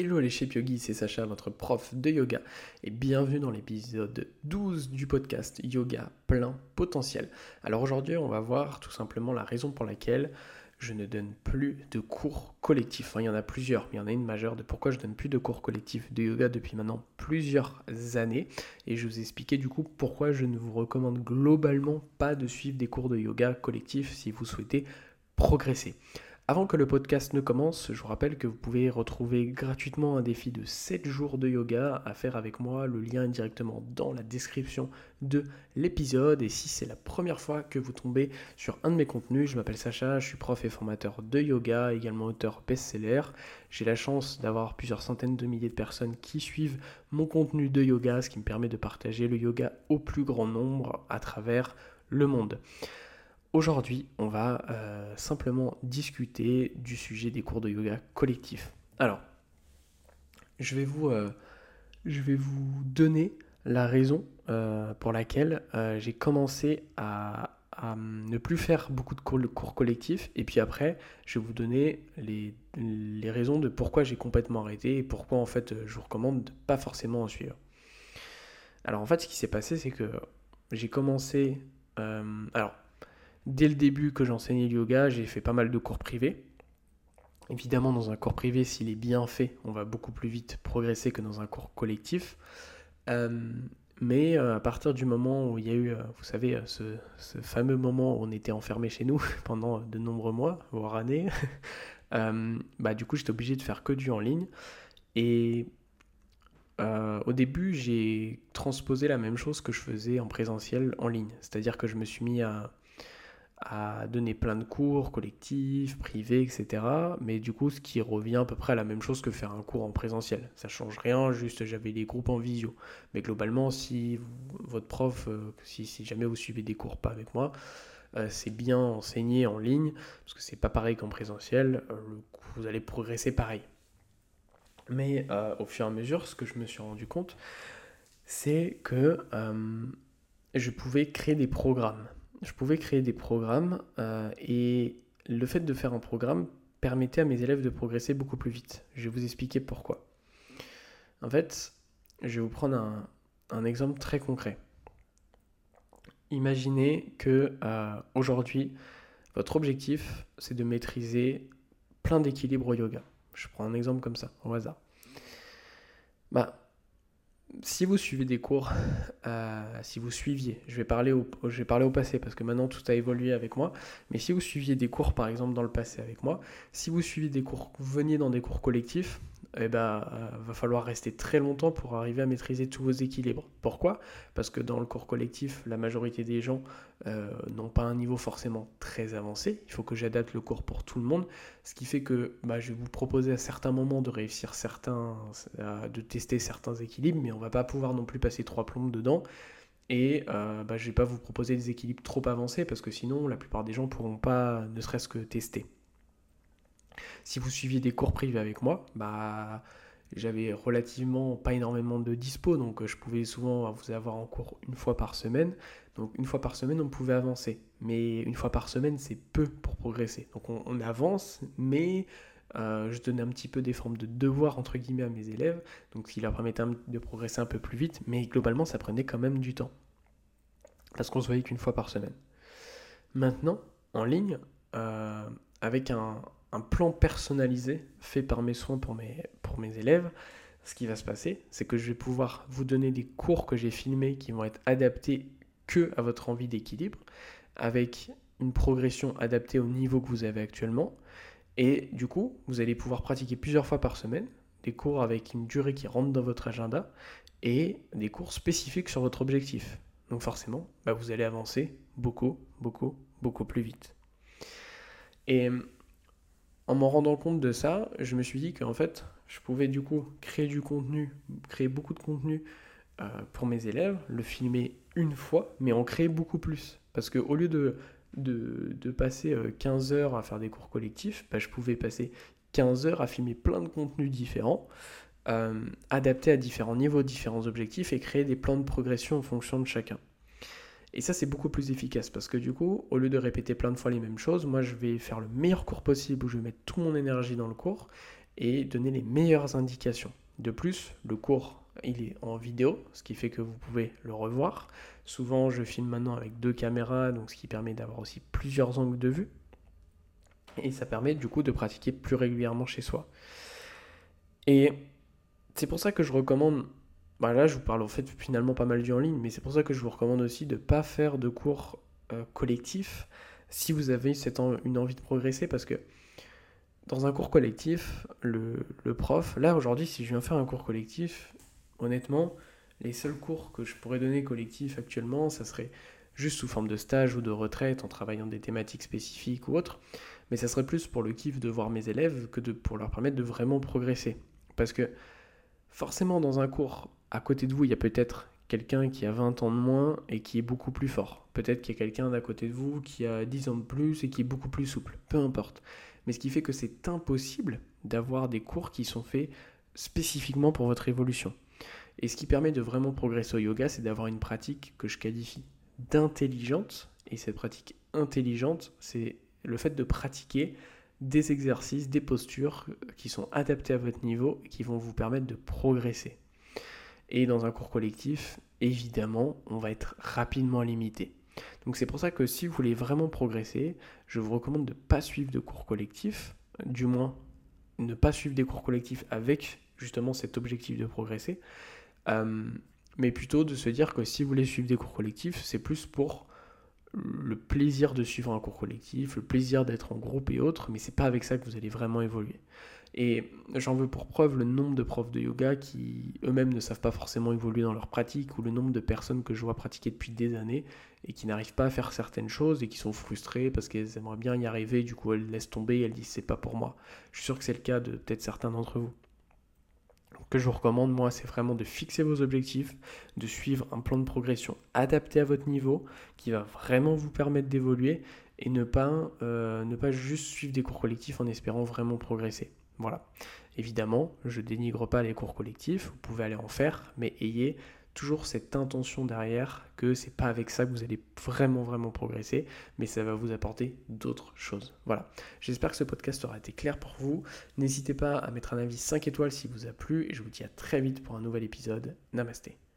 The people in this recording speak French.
Hello les chefs Yogi, c'est Sacha, votre prof de yoga, et bienvenue dans l'épisode 12 du podcast Yoga plein potentiel. Alors aujourd'hui, on va voir tout simplement la raison pour laquelle je ne donne plus de cours collectifs. il y en a plusieurs, mais il y en a une majeure de pourquoi je donne plus de cours collectifs de yoga depuis maintenant plusieurs années. Et je vous expliquer du coup pourquoi je ne vous recommande globalement pas de suivre des cours de yoga collectifs si vous souhaitez progresser. Avant que le podcast ne commence, je vous rappelle que vous pouvez retrouver gratuitement un défi de 7 jours de yoga à faire avec moi. Le lien est directement dans la description de l'épisode. Et si c'est la première fois que vous tombez sur un de mes contenus, je m'appelle Sacha, je suis prof et formateur de yoga, également auteur best-seller. J'ai la chance d'avoir plusieurs centaines de milliers de personnes qui suivent mon contenu de yoga, ce qui me permet de partager le yoga au plus grand nombre à travers le monde. Aujourd'hui, on va euh, simplement discuter du sujet des cours de yoga collectif. Alors, je vais vous, euh, je vais vous donner la raison euh, pour laquelle j'ai commencé à, ne plus faire beaucoup de cours, collectifs. Et puis après, je vais vous donner les, les raisons de pourquoi j'ai complètement arrêté et pourquoi en fait je vous recommande de pas forcément en suivre. Alors en fait, ce qui s'est passé, c'est que j'ai commencé... alors, Dès le début que j'enseignais le yoga, j'ai fait pas mal de cours privés. Évidemment, dans un cours privé, s'il est bien fait, on va beaucoup plus vite progresser que dans un cours collectif. Euh, mais euh, à partir du moment où il y a eu, euh, vous savez, ce, fameux moment où on était enfermé chez nous pendant de nombreux mois, voire années, bah, du coup, j'étais obligé de faire que du en ligne. Et au début, j'ai transposé la même chose que je faisais en présentiel en ligne. C'est-à-dire que je me suis mis à à donner plein de cours collectifs, privés, etc. Mais du coup, ce qui revient à peu près à la même chose que faire un cours en présentiel. Ça change rien, juste j'avais des groupes en visio. Mais globalement, si votre prof, euh, si, jamais vous suivez des cours pas avec moi, euh, c'est bien enseigné en ligne, parce que c'est pas pareil qu'en présentiel, euh, vous allez progresser pareil. Mais au fur et à mesure, ce que je me suis rendu compte, c'est que je pouvais créer des programmes je pouvais créer des programmes euh, et le fait de faire un programme permettait à mes élèves de progresser beaucoup plus vite. Je vais vous expliquer pourquoi. En fait, je vais vous prendre un, exemple très concret. Imaginez que euh, aujourd'hui, votre objectif, c'est de maîtriser plein d'équilibres au yoga. Je prends un exemple comme ça, au hasard. Bah, si vous suivez des cours, euh, si vous suiviez, je vais, parler au, je vais parler au passé parce que maintenant tout a évolué avec moi, mais si vous suiviez des cours par exemple dans le passé avec moi, si vous suivez des cours, vous veniez dans des cours collectifs, eh ben, euh, va falloir rester très longtemps pour arriver à maîtriser tous vos équilibres. Pourquoi? Parce que dans le cours collectif, la majorité des gens euh, n'ont pas un niveau forcément très avancé. Il faut que j'adapte le cours pour tout le monde, ce qui fait que bah, je vais vous proposer à certains moments de réussir certains, de tester certains équilibres, mais on va pas pouvoir non plus passer trois plombes dedans. Et euh, bah, je ne vais pas vous proposer des équilibres trop avancés parce que sinon la plupart des gens ne pourront pas ne serait-ce que tester. Si vous suiviez des cours privés avec moi, bah j'avais relativement pas énormément de dispo, donc euh, je pouvais souvent vous avoir en cours une fois par semaine. Donc une fois par semaine, on pouvait avancer. Mais une fois par semaine, c'est peu pour progresser. Donc on, avance, mais euh, je donnais un petit peu des formes de devoirs entre guillemets à mes élèves, donc ce qui leur permettait de progresser un peu plus vite, mais globalement ça prenait quand même du temps. Parce qu'on se voyait qu'une fois par semaine. Maintenant, en ligne, euh, avec un, un plan personnalisé fait par mes soins pour mes, pour mes élèves, ce qui va se passer, c'est que je vais pouvoir vous donner des cours que j'ai filmés qui vont être adaptés que à votre envie d'équilibre, avec une progression adaptée au niveau que vous avez actuellement. Et du coup, vous allez pouvoir pratiquer plusieurs fois par semaine, des cours avec une durée qui rentre dans votre agenda et des cours spécifiques sur votre objectif. Donc forcément, bah, vous allez avancer beaucoup, beaucoup, beaucoup plus vite. Et en m'en rendant compte de ça, je me suis dit qu'en fait, je pouvais du coup créer du contenu, créer beaucoup de contenu euh, pour mes élèves, le filmer une fois, mais en créer beaucoup plus. Parce qu'au lieu de, passer 15 euh, heures à faire des cours collectifs, bah, je pouvais passer 15 heures à filmer plein de contenus différents, euh, adaptés à différents niveaux, différents objectifs, et créer des plans de progression en fonction de chacun. Et ça, c'est beaucoup plus efficace parce que du coup, au lieu de répéter plein de fois les mêmes choses, moi, je vais faire le meilleur cours possible où je vais mettre toute mon énergie dans le cours et donner les meilleures indications. De plus, le cours il est en vidéo, ce qui fait que vous pouvez le revoir. Souvent, je filme maintenant avec deux caméras, donc ce qui permet d'avoir aussi plusieurs angles de vue. Et ça permet du coup de pratiquer plus régulièrement chez soi. Et c'est pour ça que je recommande, bah là je vous parle en fait finalement pas mal du en ligne, mais c'est pour ça que je vous recommande aussi de ne pas faire de cours euh, collectifs si vous avez une envie de progresser, parce que dans un cours collectif, le, prof, là aujourd'hui, si je viens faire un cours collectif, honnêtement, les seuls cours que je pourrais donner collectif actuellement, ça serait juste sous forme de stage ou de retraite en travaillant des thématiques spécifiques ou autres, mais ça serait plus pour le kiff de voir mes élèves que de, pour leur permettre de vraiment progresser. Parce que forcément, dans un cours, à côté de vous, il y a peut-être quelqu'un qui a 20 ans de moins et qui est beaucoup plus fort. Peut-être qu'il y a quelqu'un d'à côté de vous qui a 10 ans de plus et qui est beaucoup plus souple. Peu importe mais ce qui fait que c'est impossible d'avoir des cours qui sont faits spécifiquement pour votre évolution. Et ce qui permet de vraiment progresser au yoga, c'est d'avoir une pratique que je qualifie d'intelligente. Et cette pratique intelligente, c'est le fait de pratiquer des exercices, des postures qui sont adaptés à votre niveau et qui vont vous permettre de progresser. Et dans un cours collectif, évidemment, on va être rapidement limité. Donc c'est pour ça que si vous voulez vraiment progresser, je vous recommande de ne pas suivre de cours collectifs, du moins ne pas suivre des cours collectifs avec justement cet objectif de progresser, euh, mais plutôt de se dire que si vous voulez suivre des cours collectifs, c'est plus pour le plaisir de suivre un cours collectif, le plaisir d'être en groupe et autres, mais c'est pas avec ça que vous allez vraiment évoluer. Et j'en veux pour preuve le nombre de profs de yoga qui eux-mêmes ne savent pas forcément évoluer dans leur pratique, ou le nombre de personnes que je vois pratiquer depuis des années et qui n'arrivent pas à faire certaines choses et qui sont frustrées parce qu'elles aimeraient bien y arriver, du coup elles laissent tomber et elles disent c'est pas pour moi. Je suis sûr que c'est le cas de peut-être certains d'entre vous. Que je vous recommande, moi, c'est vraiment de fixer vos objectifs, de suivre un plan de progression adapté à votre niveau, qui va vraiment vous permettre d'évoluer et ne pas, euh, ne pas juste suivre des cours collectifs en espérant vraiment progresser. Voilà. Évidemment, je dénigre pas les cours collectifs, vous pouvez aller en faire, mais ayez toujours cette intention derrière que c'est pas avec ça que vous allez vraiment vraiment progresser, mais ça va vous apporter d'autres choses. Voilà. J'espère que ce podcast aura été clair pour vous. N'hésitez pas à mettre un avis 5 étoiles si vous a plu et je vous dis à très vite pour un nouvel épisode. Namasté.